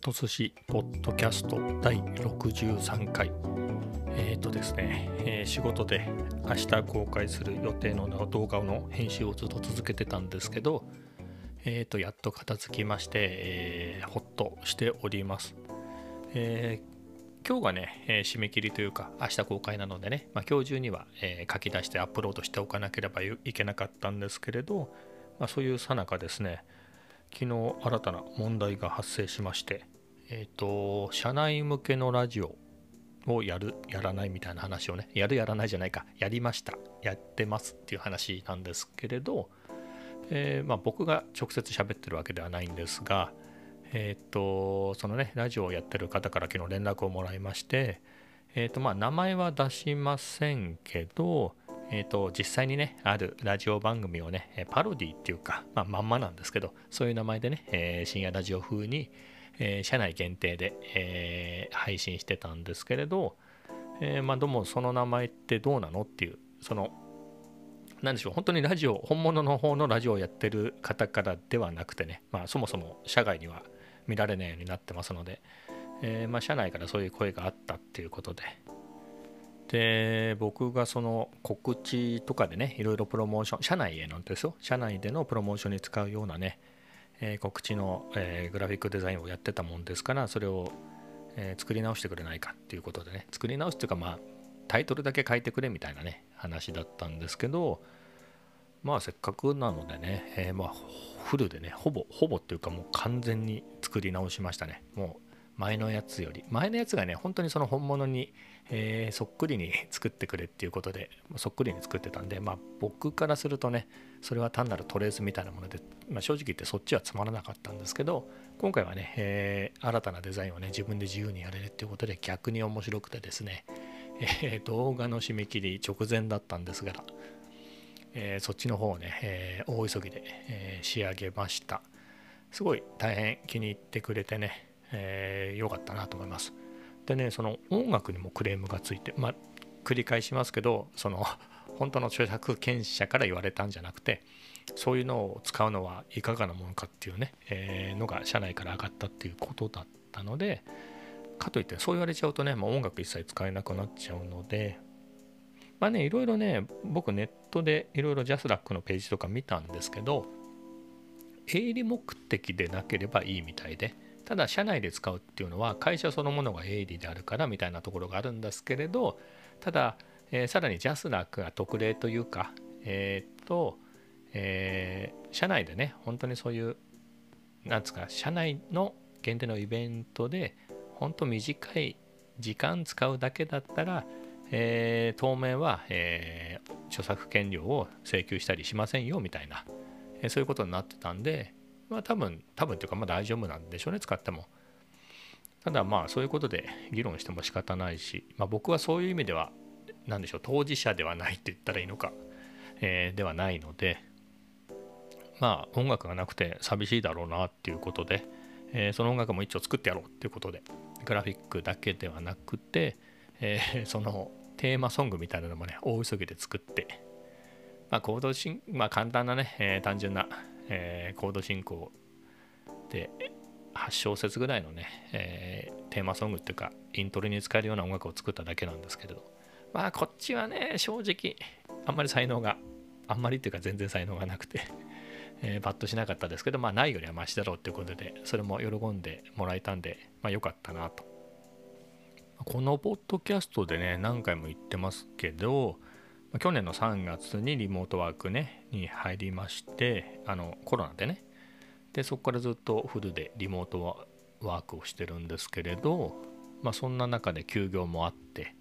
と寿司ポッドキャスト第63回。えっ、ー、とですね、えー、仕事で明日公開する予定の動画の編集をずっと続けてたんですけどえっ、ー、とやっと片付きまして、えー、ほっとしております、え今日がね、え締め切りというか明日公開なのでね、まあ、今日中には、え書き出してアップロードしておかなければいけなかったんですけれど、まあ、そういうさなかですね昨日新たな問題が発生しまして、えっ、ー、と、社内向けのラジオをやる、やらないみたいな話をね、やる、やらないじゃないか、やりました、やってますっていう話なんですけれど、えー、まあ、僕が直接喋ってるわけではないんですが、えっ、ー、と、そのね、ラジオをやってる方から昨日連絡をもらいまして、えっ、と、まあ、名前は出しませんけど、えーと、実際にねあるラジオ番組をねパロディっていうか、まあ、まんまなんですけどそういう名前でね、えー、深夜ラジオ風に、えー、社内限定で、えー、配信してたんですけれど、えまあどうもその名前ってどうなのっていうその何でしょう本当にラジオ本物の方のラジオをやってる方からではなくてね、まあ、そもそも社外には見られないようになってますので、えまあ、社内からそういう声があったっていうことで、で僕がその告知とかでねいろいろプロモーション社内へのですよ。社内でのプロモーションに使うようなね、えー、告知の、えー、グラフィックデザインをやってたもんですからそれを、えー、作り直してくれないかっていうことでね。作り直すっていうかまあタイトルだけ書いてくれみたいなね話だったんですけどまあせっかくなのでね、えまあフルでねほぼほぼっていうかもう完全に作り直しましたね。もう前のやつより。前のやつがね本当にその本物に、えー、そっくりに作ってくれっていうことでそっくりに作ってたんでまあ僕からするとねそれは単なるトレースみたいなもので、まあ、正直言ってそっちはつまらなかったんですけど今回はね、えー、新たなデザインをね自分で自由にやれるっていうことで逆に面白くてですね、えー、動画の締め切り直前だったんですが、え、そっちの方をね、え大急ぎで、え仕上げました。すごい大変気に入ってくれてねえー、かったなと思います。でねその音楽にもクレームがついてまあ繰り返しますけどその本当の著作権者から言われたんじゃなくてそういうのを使うのはいかがなものかっていうね、えー、のが社内から上がったっていうことだったのでかといってそう言われちゃうとね、まあ、音楽一切使えなくなっちゃうのでまあねいろいろね僕ネットでいろいろジャスラックのページとか見たんですけど営利目的でなければいいみたいでただ社内で使うっていうのは会社そのものが営利であるからみたいなところがあるんですけれどただ、えー、さらにジャスラックが特例というかえー、っと、えー、社内でね本当にそういうなんですか社内の限定のイベントで本当短い時間使うだけだったら、えー、当面は、えー、著作権料を請求したりしませんよみたいな、えー、そういうことになってたんで、まあ多分、多分というかまあ大丈夫なんでしょうね、使っても。ただまあそういうことで議論しても仕方ないし、まあ、僕はそういう意味では、何でしょう、当事者ではないって言ったらいいのか、えー、ではないので、まあ音楽がなくて寂しいだろうなっていうことで、えー、その音楽も一応作ってやろうっていうことで、グラフィックだけではなくて、えー、そのテーマソングみたいなのもね、大急ぎで作って、まあ、コードシン、まあ、簡単なね、えー、単純なえー、コード進行で8小節ぐらいのね、えー、テーマソングっていうかイントロに使えるような音楽を作っただけなんですけれど。まあこっちはね正直あんまり才能があんまりっていうか全然才能がなくて えー、バッとしなかったですけどまあないよりはマシだろうっていうことでそれも喜んでもらえたんでまあ良かったなと。このポッドキャストでね何回も言ってますけど去年の3月にリモートワークねに入りましてあのコロナでね。でそこからずっとフルでリモートワークをしてるんですけれど、まあ、そんな中で休業もあって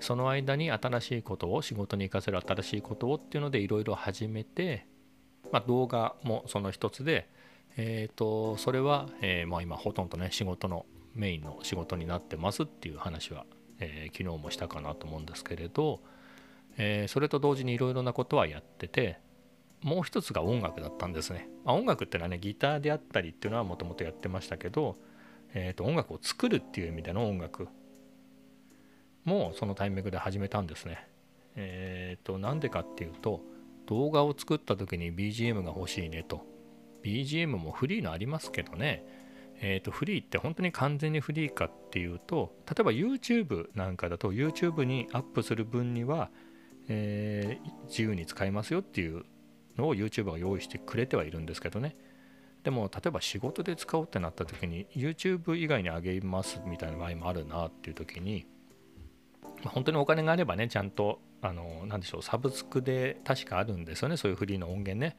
その間に新しいことを仕事に生かせる新しいことをっていうのでいろいろ始めて、まあ、動画もその一つで、えー、とそれは、えー、まあ、今ほとんどね仕事のメインの仕事になってますっていう話は、えー、昨日もしたかなと思うんですけれど、えー、それと同時にいろいろなことはやっててもう一つが音楽だったんですね、まあ、音楽ってのはねギターであったりっていうのはもともとやってましたけど、えー、と音楽を作るっていう意味での音楽もそのタイミングで始めたんですね。えっ、ー、となんでかっていうと動画を作った時に BGM が欲しいねと。BGM もフリーのありますけどね。えー、とフリーって本当に完全にフリーかっていうと例えば YouTube なんかだと YouTube にアップする分には、えー、自由に使えますよっていうのを YouTuber が用意してくれてはいるんですけどね。でも例えば仕事で使おうってなった時に YouTube 以外にあげますみたいな場合もあるなっていう時に、ま、本当にお金があればねちゃんとあの何でしょうサブスクで確かあるんですよね。そういうフリーの音源ね、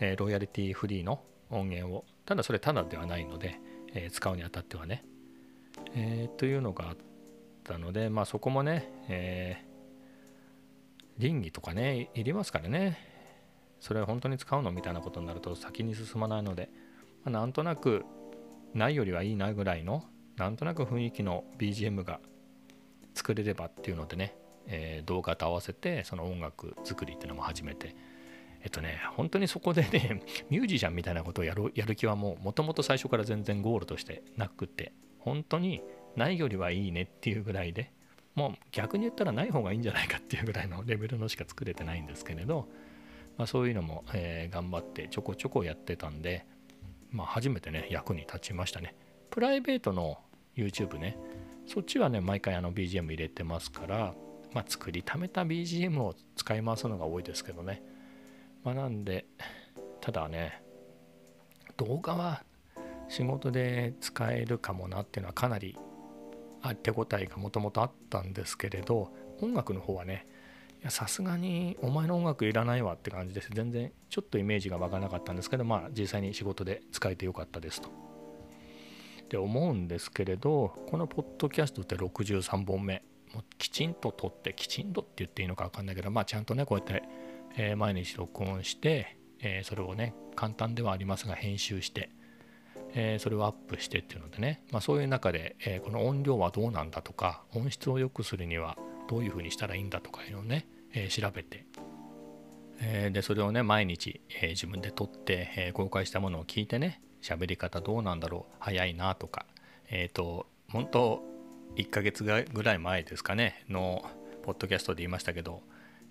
えー、ロイヤリティフリーの音源を。ただそれただではないので、えー、使うにあたってはね、えー、というのがあったのでまあそこもね、え倫理とかねいりますからね。それは本当に使うのみたいなことになると先に進まないので。まあ、なんとなくないよりはいいなぐらいのなんとなく雰囲気の BGM が作れればっていうのでね、えー、動画と合わせてその音楽作りっていうのも始めて。えっとね本当にそこでね ミュージシャンみたいなことをやるやる気はもうもともと最初から全然ゴールとしてなくて本当にないよりはいいねっていうぐらいでもう逆に言ったらない方がいいんじゃないかっていうぐらいのレベルのしか作れてないんですけれど、まあ、そういうのも、えー、頑張ってちょこちょこやってたんでまあ、初めてね役に立ちましたね。プライベートの YouTube ねそっちはね毎回あの BGM 入れてますから、まあ、作りためた BGM を使い回すのが多いですけどね、まあ、なんでただね動画は仕事で使えるかもなっていうのはかなり手応えがもともとあったんですけれど音楽の方はねさすがにお前の音楽いらないわって感じです全然ちょっとイメージが湧かなかったんですけどまあ実際に仕事で使えてよかったですと。で思うんですけれどこのポッドキャストって63本目もうきちんと撮ってきちんとって言っていいのか分かんないけどまあちゃんとねこうやって、えー、毎日録音して、えー、それをね簡単ではありますが編集して、え、それをアップしてっていうのでね、まあ、そういう中で、えこの音量はどうなんだとか音質を良くするにはどういうふうにしたらいいんだとかいうのをね、え、調べて、え、でそれをね毎日、え、自分で撮って、え公開したものを聞いてね喋り方どうなんだろう早いなとかえっ、と本当1ヶ月ぐらい前ですかねのポッドキャストで言いましたけど、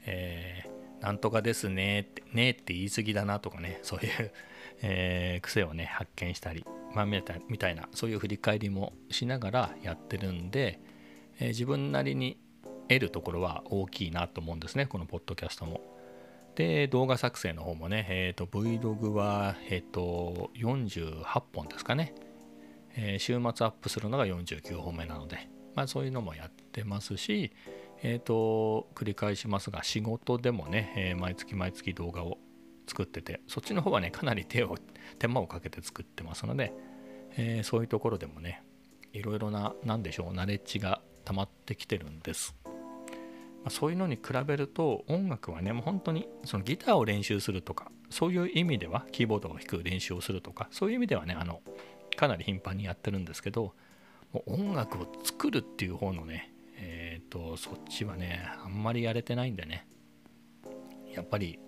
えー、なんとかですねってねって言い過ぎだなとかねそういう、えー、癖をね発見したり、まあ、みたいなそういう振り返りもしながらやってるんで、えー、自分なりに得るところは大きいなと思うんですね、このポッドキャストも。で、動画作成の方もね、えっ、ー、と、Vlog は、えっ、ー、と、48本ですかね。えー、週末アップするのが49本目なので、まあそういうのもやってますし、えっ、と、繰り返しますが、仕事でもね、え毎月毎月動画を作ってて、そっちの方はね、かなり手を、手間をかけて作ってますので、えそういうところでもね、いろいろな、何でしょう、ナレッジが溜まってきてるんです。まあ、そういうのに比べると音楽はねもう本当にそのギターを練習するとかそういう意味ではキーボードを弾く練習をするとかそういう意味ではねあのかなり頻繁にやってるんですけどもう音楽を作るっていう方のねえっ、ー、とそっちはねあんまりやれてないんでねやっぱり、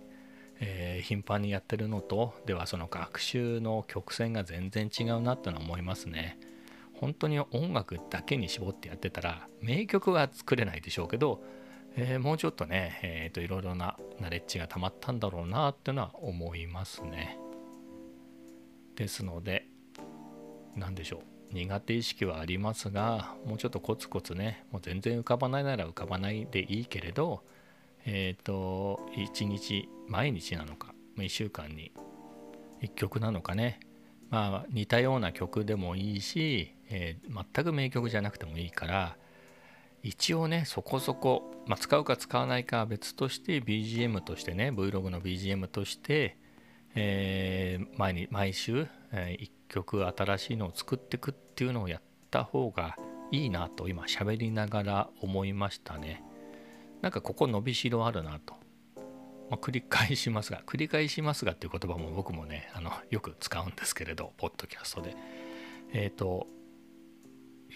えー、頻繁にやってるのとではその学習の曲線が全然違うなってのは思いますね本当に音楽だけに絞ってやってたら名曲は作れないでしょうけどえー、もうちょっとね、えーと、いろいろなナレッジが溜まったんだろうなっていうのは思いますね。ですので、何でしょう、苦手意識はありますが、もうちょっとコツコツね、もう全然浮かばないなら浮かばないでいいけれど、えっ、ー、と、1日、毎日なのか、1週間に1曲なのかね、まあ似たような曲でもいいし、えー、全く名曲じゃなくてもいいから、一応ねそこそこ、まあ、使うか使わないかは別として BGM としてね Vlog の BGM として、えー、毎に毎週、えー、1曲新しいのを作っていくっていうのをやった方がいいなと今喋りながら思いましたね。なんかここ伸びしろあるなと、まあ、繰り返しますが 繰り返しますがっていう言葉も僕もねあのよく使うんですけれどポッドキャストで。えっ、ー、と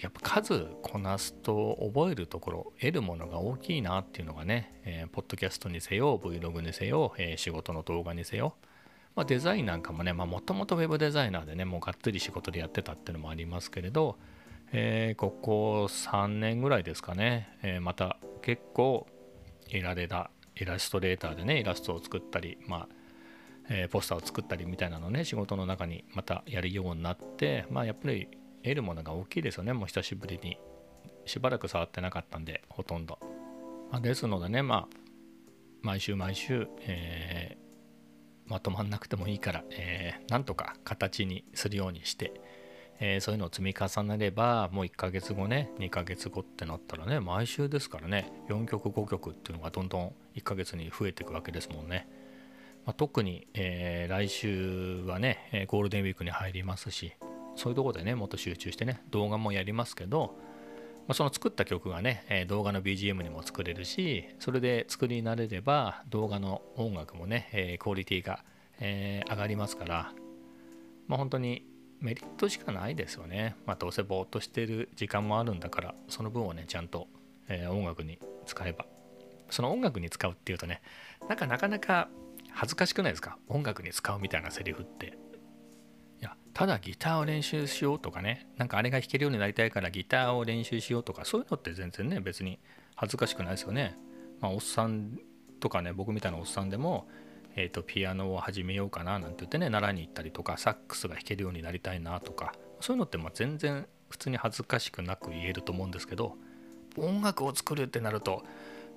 やっぱ数こなすと覚えるところ得るものが大きいなっていうのがね、えー、ポッドキャストにせよ Vlog にせよ、えー、仕事の動画にせよ、まあ、デザインなんかもねもともと Web デザイナーでねもうがっつり仕事でやってたっていうのもありますけれど、えー、ここ3年ぐらいですかね、えまた結構いられたイラストレーターでねイラストを作ったりまあえー、ポスターを作ったりみたいなのね仕事の中にまたやるようになってまあやっぱり得るものが大きいですよね。もう久しぶりに。しばらく触ってなかったんでほとんど、まあ、ですのでねまあ毎週毎週、えー、まとまんなくてもいいから、えー、なんとか形にするようにして、えー、そういうのを積み重ねればもう1ヶ月後ね2ヶ月後ってなったらね毎週ですからね4曲5曲っていうのがどんどん1ヶ月に増えていくわけですもんね。まあ、特に、えー、来週はねゴールデンウィークに入りますしそういうとこでねもっと集中してね動画もやりますけど、まあ、その作った曲がね、え動画の BGM にも作れるしそれで作り慣れれば動画の音楽もね、えクオリティが、え上がりますから、まあ、本当にメリットしかないですよね。まあ、どうせぼーっとしてる時間もあるんだからその分をねちゃんと、え音楽に使えばその音楽に使うっていうとねなんかなかなか恥ずかしくないですか？音楽に使うみたいなセリフって。いや、ただギターを練習しようとかね、なんかあれが弾けるようになりたいからギターを練習しようとか、そういうのって全然ね、別に恥ずかしくないですよね。まあ、おっさんとかね、僕みたいなおっさんでも、えーと、ピアノを始めようかななんて言ってね、習いに行ったりとか、サックスが弾けるようになりたいなとか、そういうのってまあ全然普通に恥ずかしくなく言えると思うんですけど、音楽を作るってなると、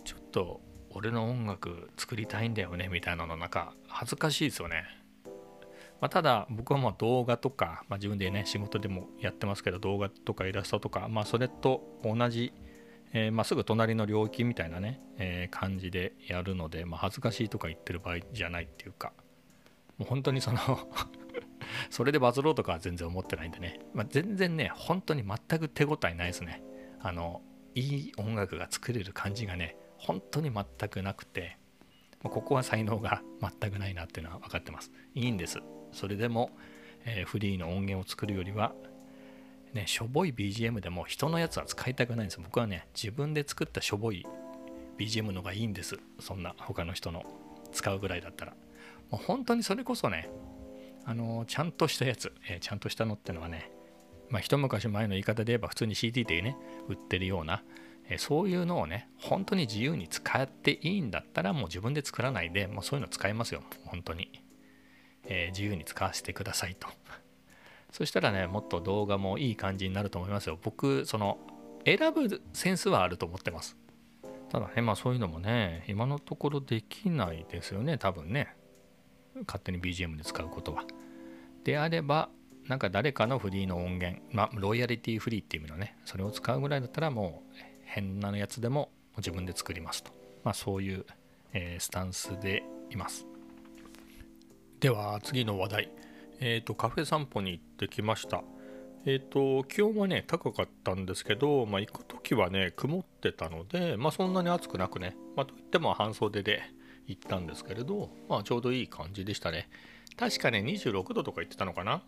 ちょっと俺の音楽作りたいんだよねみたいなのなんか恥ずかしいですよね。まあ、ただ僕はま動画とか、まあ、自分でね仕事でもやってますけど動画とかイラストとか、まあ、それと同じ、えー、まあ、すぐ隣の領域みたいなね、えー、感じでやるので、まあ、恥ずかしいとか言ってる場合じゃないっていうかもう本当にその それでバズろうとかは全然思ってないんでね、まあ、全然ね本当に全く手応えないですね。あのいい音楽が作れる感じがね本当に全くなくてまここは才能が全くないなっていうのは分かってます。いいんです。それでも、えー、フリーの音源を作るよりはねしょぼい BGM でも人のやつは使いたくないんです僕はね自分で作ったしょぼい BGM のがいいんです。そんな他の人の。使うぐらいだったら。もう本当にそれこそねあの、ちゃんとしたやつ、えー、ちゃんとしたのってのはねまあ一昔前の言い方で言えば普通に CD でね売ってるようなえそういうのをね本当に自由に使っていいんだったらもう自分で作らないでもうそういうの使いますよ。本当に、えー、自由に使わせてくださいと。そしたらねもっと動画もいい感じになると思いますよ。僕その選ぶセンスはあると思ってます。ただねまあそういうのもね今のところできないですよね。多分ね。勝手に BGM で使うことは。であればなんか誰かのフリーの音源まあロイヤリティフリーっていう意味のね。それを使うぐらいだったらもう変なやつでも自分で作りますと、まあ、そういう、えー、スタンスでいます。では次の話題、えーと、カフェ散歩に行ってきました。えーと、気温はね高かったんですけど、まあ、行く時はね曇ってたので、まあ、そんなに暑くなくね、まあ、といっても半袖で行ったんですけれど、まあ、ちょうどいい感じでしたね。確かね26度とか言ってたのかな。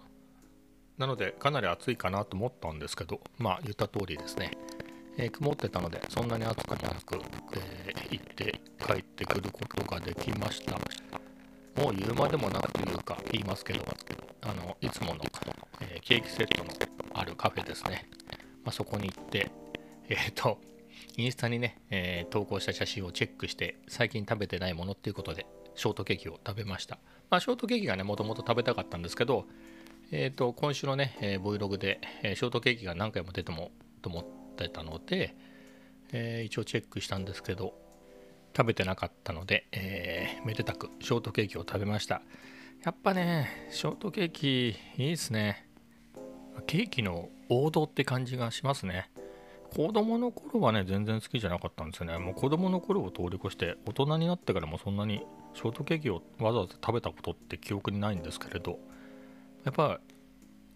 なのでかなり暑いかなと思ったんですけどまあ言った通りですね。えー、曇ってたのでそんなに暑くなく、えー、行って帰ってくることができました。もう言うまでもなくというか言いますけどあのいつもの、えー、ケーキセットのあるカフェですね、まあ、そこに行ってえっ、とインスタにね、え投稿した写真をチェックして最近食べてないものっていうことでショートケーキを食べました、まあ、ショートケーキがねもともと食べたかったんですけどえーと、今週のね、え、Vlog で、え、ショートケーキが何回も出てもと思ってたので、えー、一応チェックしたんですけど食べてなかったので、えー、めでたくショートケーキを食べました。やっぱねショートケーキいいですね。ケーキの王道って感じがしますね。子供の頃はね全然好きじゃなかったんですよね。もう子供の頃を通り越して大人になってからもそんなにショートケーキをわざわざ食べたことって記憶にないんですけれどやっぱ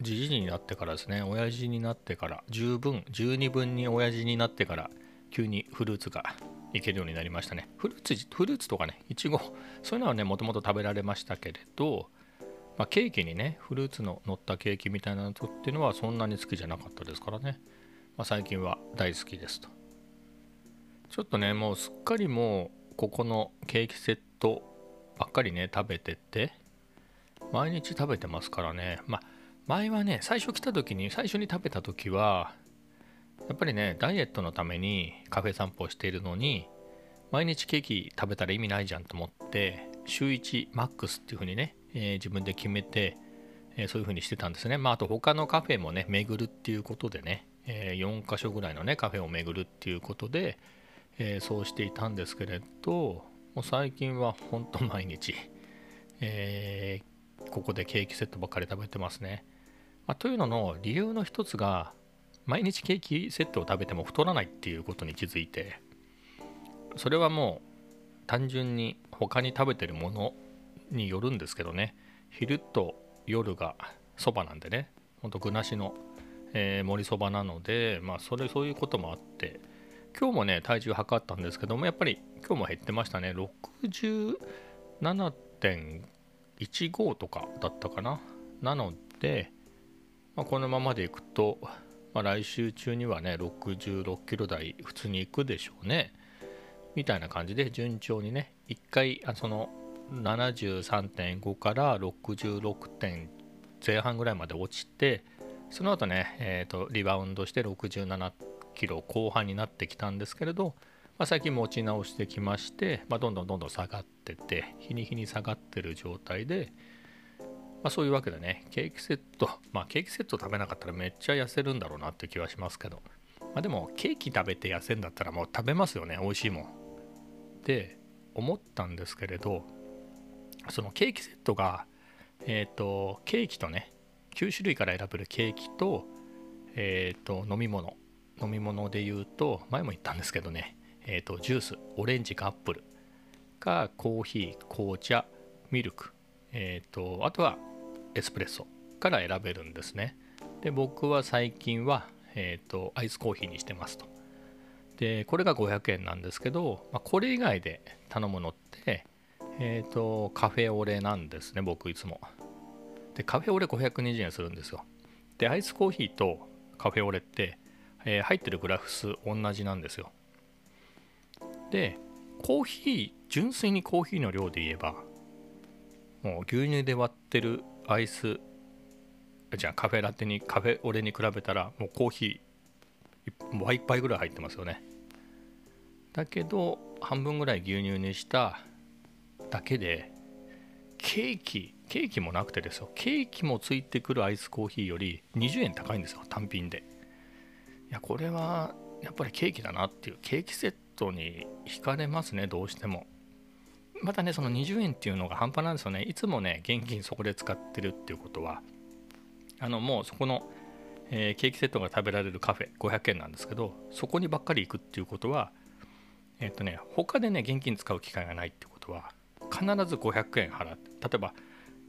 じじになってからですね。親父になってから十分十二分に親父になってから急にフルーツがいけるようになりましたね。フルーツフルーツとかねいちごそういうのはねもともと食べられましたけれど、まあ、ケーキにねフルーツの乗ったケーキみたいなのっていうのはそんなに好きじゃなかったですからね、まあ、最近は大好きですと。ちょっとねもうすっかりもうここのケーキセットばっかりね食べてて毎日食べてますからね。まあ前はね最初来た時に最初に食べた時はやっぱりねダイエットのためにカフェ散歩をしているのに毎日ケーキ食べたら意味ないじゃんと思って週1マックスっていうふうにね、えー、自分で決めて、えー、そういうふうにしてたんですね。まあ、あと他のカフェもね、巡るっていうことでね、えー、4カ所ぐらいのね、カフェを巡るっていうことで、えそうしていたんですけれど、もう最近は本当毎日、えここでケーキセットばっかり食べてますね。まあ、というのの理由の一つが、毎日ケーキセットを食べても太らないっていうことに気づいて、それはもう単純に他に食べてるものによるんですけどね。昼と夜がそばなんでね。ほんと具なしの、えー、盛りそばなのでまあそれそういうこともあって。今日もね体重測ったんですけどもやっぱり今日も減ってましたね。67.15とかだったかな。なので、まあ、このままでいくと、まあ、来週中にはね66キロ台普通に行くでしょうね。みたいな感じで順調にね1回あその73.5から66点前半ぐらいまで落ちてその後ね、えーと、リバウンドして67キロ後半になってきたんですけれど、まあ、最近持ち直してきまして、まあ、どんどんどんどん下がってて日に日に下がってる状態で、まあ、そういうわけでねケーキセットまあケーキセット食べなかったらめっちゃ痩せるんだろうなって気はしますけど、まあ、でもケーキ食べて痩せんだったらもう食べますよね美味しいもん。って思ったんですけれどそのケーキセットがえっ、ー、とケーキとね9種類から選べるケーキと,、えーと、飲み物。飲み物で言うと前も言ったんですけどね、えーと、ジュースオレンジかアップルかコーヒー紅茶ミルク、えーと、とあとはエスプレッソから選べるんですね。で僕は最近は、えー、とアイスコーヒーにしてますと。でこれが500円なんですけど、まあ、これ以外で頼むのってえっ、ー、とカフェオレなんですね僕いつも。でカフェオレ520円するんですよ。でアイスコーヒーとカフェオレって、えー、入ってるグラフ数同じなんですよ。でコーヒー純粋にコーヒーの量で言えばもう牛乳で割ってるアイスじゃあカフェラテにカフェオレに比べたらもうコーヒー倍杯ぐらい入ってますよね。だけど半分ぐらい牛乳にしただけでケーキケーキもなくてですよ。ケーキもついてくるアイスコーヒーより20円高いんですよ単品で。いやこれはやっぱりケーキだなっていう。ケーキセットに惹かれますねどうしても。またねその20円っていうのが半端なんですよね。いつもね現金そこで使ってるっていうことはあのもうそこの、えー、ケーキセットが食べられるカフェ500円なんですけどそこにばっかり行くっていうことはえっ、とね他でね現金使う機会がないってことは必ず500円払って例えば、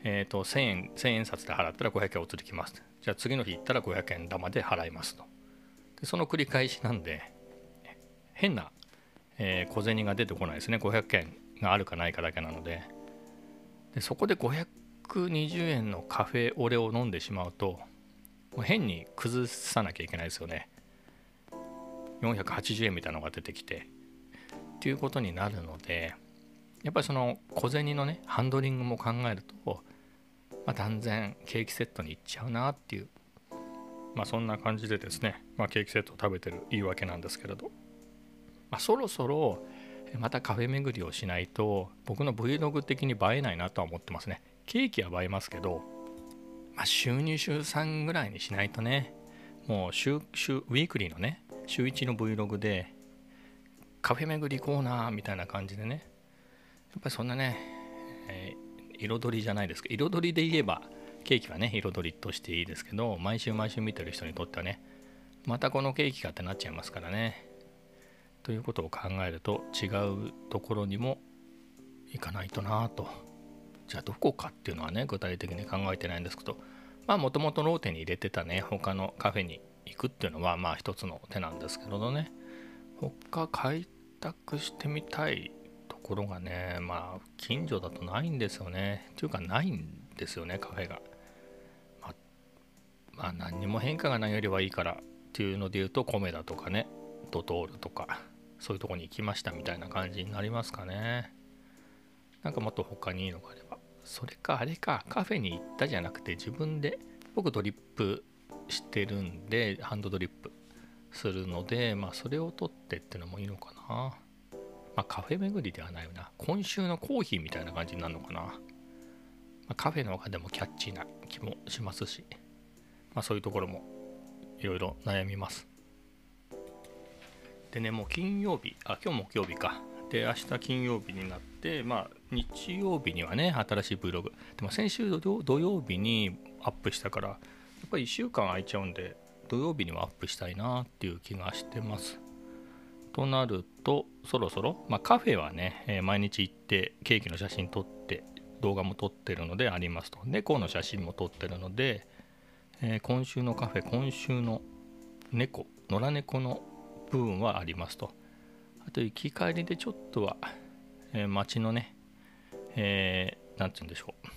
えーと、1000円1000円札で払ったら500円お釣りきます。じゃあ次の日行ったら500円玉で払いますと。でその繰り返しなんで変な、えー、小銭が出てこないですね。500円があるかないかだけなので。でそこで520円のカフェオレを飲んでしまうともう変に崩さなきゃいけないですよね。480円みたいなのが出てきてっていうことになるのでやっぱりその小銭のねハンドリングも考えると、まあ、断然ケーキセットに行っちゃうなっていうまあそんな感じでですね、まあ、ケーキセットを食べてる言い訳なんですけれど、まあ、そろそろまたカフェ巡りをしないと僕の Vlog 的に映えないなとは思ってますね。ケーキは映えますけど、まあ、週2週3ぐらいにしないとね。もう週週ウィークリーのね週1の Vlog でカフェ巡り行こうなみたいな感じでね。やっぱりそんなね、えー、彩りじゃないですか彩りで言えばケーキはね彩りとしていいですけど毎週毎週見てる人にとってはねまたこのケーキかってなっちゃいますからね。ということを考えると違うところにも行かないとなと。じゃあどこかっていうのはね具体的に考えてないんですけどまあもともとローテに入れてたね他のカフェに行くっていうのはまあ一つの手なんですけどね。他開拓してみたいところがねまあ近所だとないんですよね。というかないんですよねカフェが、まあ、まあ何にも変化がないよりはいいからっていうので言うと米だとかねドトールとか。そういうとこに行きましたみたいな感じになりますかね。なんかもっと他にいいのがあれば。それかあれか。カフェに行ったじゃなくて自分で僕ドリップしてるんでハンドドリップするのでまあそれを取ってってのもいいのかな。まあ、カフェ巡りではないよな。今週のコーヒーみたいな感じになるのかな、まあ、カフェの中でもキャッチーな気もしますし、まあ、そういうところもいろいろ悩みます。でねもう金曜日あ今日木曜日か。で明日金曜日になってまあ日曜日にはね新しい Vlog でも先週土曜日にアップしたからやっぱり1週間空いちゃうんで土曜日にはアップしたいなっていう気がしてます。となるとそろそろ、まあ、カフェはね、えー、毎日行ってケーキの写真撮って動画も撮ってるのでありますと。猫の写真も撮ってるので、えー、今週のカフェ今週の猫野良猫の部分はありますとあと行き帰りでちょっとは、えー、街のね、えー、なんて言うんでしょう。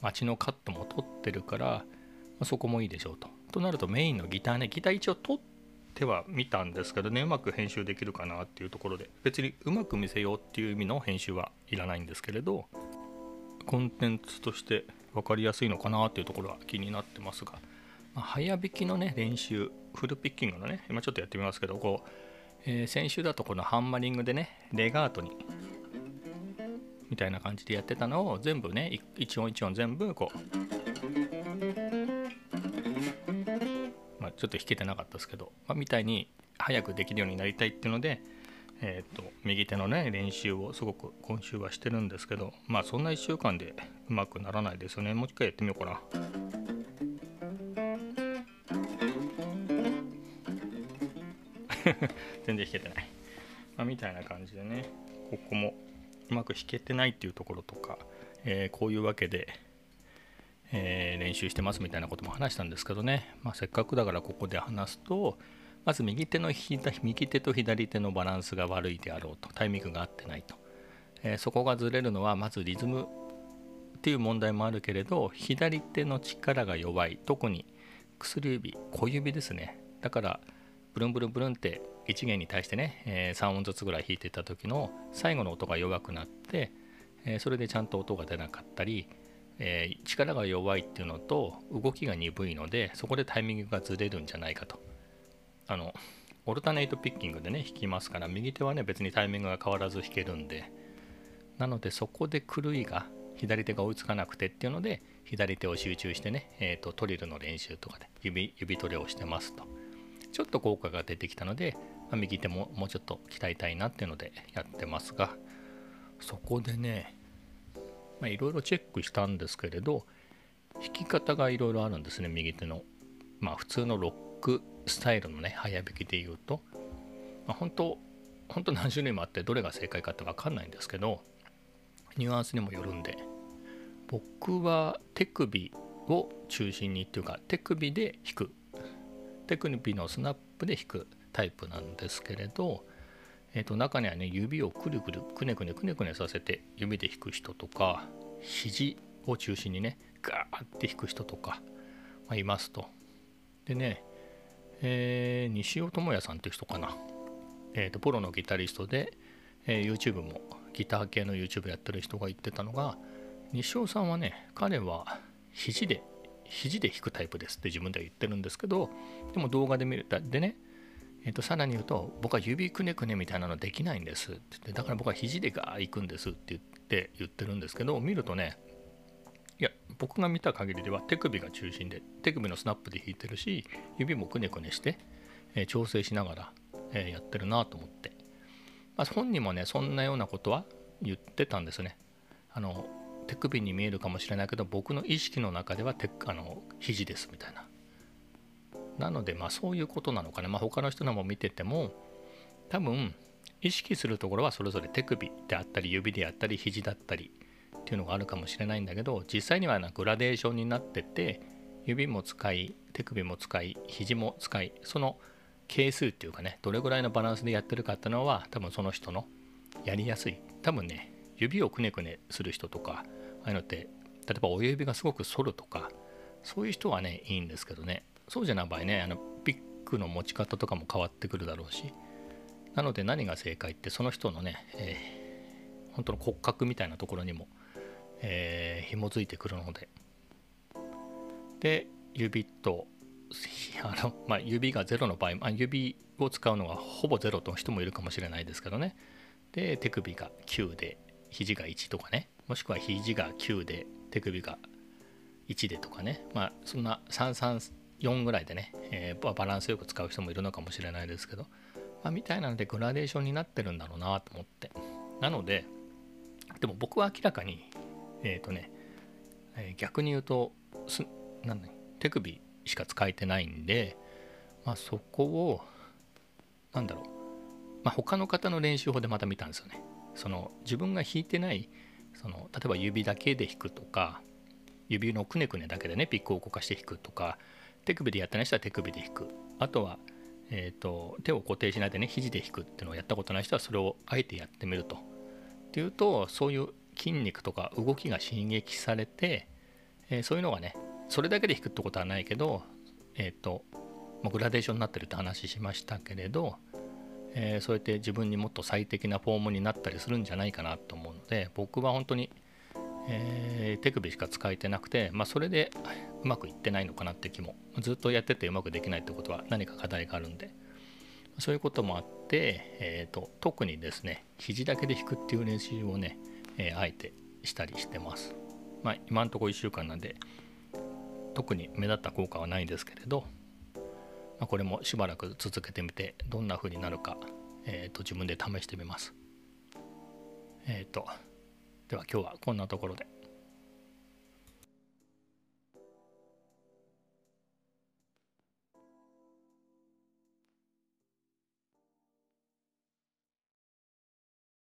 街のカットも撮ってるから、まあ、そこもいいでしょうと。となるとメインのギターね、ギター一応撮ってはみたんですけどね、うまく編集できるかなっていうところで、別にうまく見せようっていう意味の編集はいらないんですけれど、コンテンツとして分かりやすいのかなっていうところは気になってますが、まあ、早弾きのね、練習、フルピッキングのね、今ちょっとやってみますけど、こう、えー、先週だとこのハンマリングでねレガートにみたいな感じでやってたのを全部ね一音一音全部こう、まあ、ちょっと弾けてなかったですけど、まあ、みたいに早くできるようになりたいっていうので、えーと、右手のね練習をすごく今週はしてるんですけどまあそんな1週間でうまくならないですよねもう一回やってみようかな。全然弾けてない、まあ、みたいな感じでねここもうまく弾けてないっていうところとか、えー、こういうわけで、えー、練習してますみたいなことも話したんですけどね、まあ、せっかくだからここで話すとまず右手の右手と左手のバランスが悪いであろうとタイミングが合ってないと、えー、そこがずれるのはまずリズムっていう問題もあるけれど左手の力が弱い特に薬指小指ですね。だからブルンブルンブルンって1弦に対してね、えー、3音ずつぐらい弾いてた時の最後の音が弱くなって、えー、それでちゃんと音が出なかったり、えー、力が弱いっていうのと動きが鈍いのでそこでタイミングがずれるんじゃないかとあのオルタネイトピッキングでね弾きますから右手はね別にタイミングが変わらず弾けるんでなのでそこで狂いが左手が追いつかなくてっていうので左手を集中してね、えーと、トリルの練習とかで指指トレをしてますと。ちょっと効果が出てきたので、まあ、右手ももうちょっと鍛えたいなっていうのでやってますがそこでねいろいろチェックしたんですけれど弾き方がいろいろあるんですね右手の。まあ普通のロックスタイルのね早弾きで言うと、まあ、本当本当何種類もあってどれが正解かって分かんないんですけどニュアンスにもよるんで。僕は手首を中心にっていうか手首で弾く。手首のスナップで弾くタイプなんですけれど、えー、と中にはね指をくるくるくねくねくねくねさせて指で弾く人とか肘を中心にねガーって弾く人とか、まあ、いますと。でね、えー、西尾智也さんっていう人かな、えー、とプロのギタリストで、えー、YouTube もギター系の YouTube やってる人が言ってたのが西尾さんはね彼は肘で肘で弾くタイプですって自分では言ってるんですけどでも動画で見るでね、えー、とさらに言うと僕は指くねくねみたいなのできないんですって言ってだから僕は肘でガー行くんですって言って言ってるんですけど見るとねいや僕が見た限りでは手首が中心で手首のスナップで弾いてるし指もくねくねして、えー、調整しながら、えー、やってるなと思って、まあ、本人もねそんなようなことは言ってたんですね。あの手首に見えるかもしれないけど僕の意識の中では手あの肘ですみたいな。なのでまあそういうことなのかな、まあ、他の人のも見てても多分意識するところはそれぞれ手首であったり指であったり肘だったりっていうのがあるかもしれないんだけど実際にはなグラデーションになってて指も使い手首も使い肘も使いその係数っていうかねどれぐらいのバランスでやってるかっていうのは多分その人のやりやすい。多分ね指をくねくねする人とかああいうのって例えば親指がすごく反るとかそういう人はねいいんですけどね。そうじゃない場合ねあのピックの持ち方とかも変わってくるだろうしなので何が正解ってその人のね、えー、本当の骨格みたいなところにも、えー、紐づいてくるので。で指とあの、まあ、指が0の場合、まあ、指を使うのがほぼ0の人もいるかもしれないですけどね。で手首が9で肘が1とかね。もしくは肘が9で手首が1でとかね。まあそんな334ぐらいでね、えー、バランスよく使う人もいるのかもしれないですけど、まあ、みたいなのでグラデーションになってるんだろうなと思って。なのででも僕は明らかにえっ、ー、とね、えー、逆に言うとすなん手首しか使えてないんで、まあ、そこをなんだろう、まあ、他の方の練習法でまた見たんですよね。その自分が弾いてないその例えば指だけで弾くとか指のくねくねだけでねピックを動かして弾くとか手首でやってない人は手首で弾くあとは、えーと、手を固定しないでね肘で弾くっていうのをやったことない人はそれをあえてやってみると。っていうとそういう筋肉とか動きが刺激されて、えー、そういうのがねそれだけで弾くってことはないけどえ、ー、とグラデーションになってるって話しましたけれどえー、そうやって自分にもっと最適なフォームになったりするんじゃないかなと思うので僕は本当に、えー、手首しか使えてなくて、まあ、それでうまくいってないのかなって気もずっとやっててうまくできないってことは何か課題があるんでそういうこともあって、えーと、特にですね肘だけで弾くっていう練習をね、えー、あえてしたりしてます、まあ、今のとこ1週間なんで特に目立った効果はないですけれどまあ、これもしばらく続けてみてどんな風になるか、えー、と自分で試してみます。えっ、ー、とでは今日はこんなところで。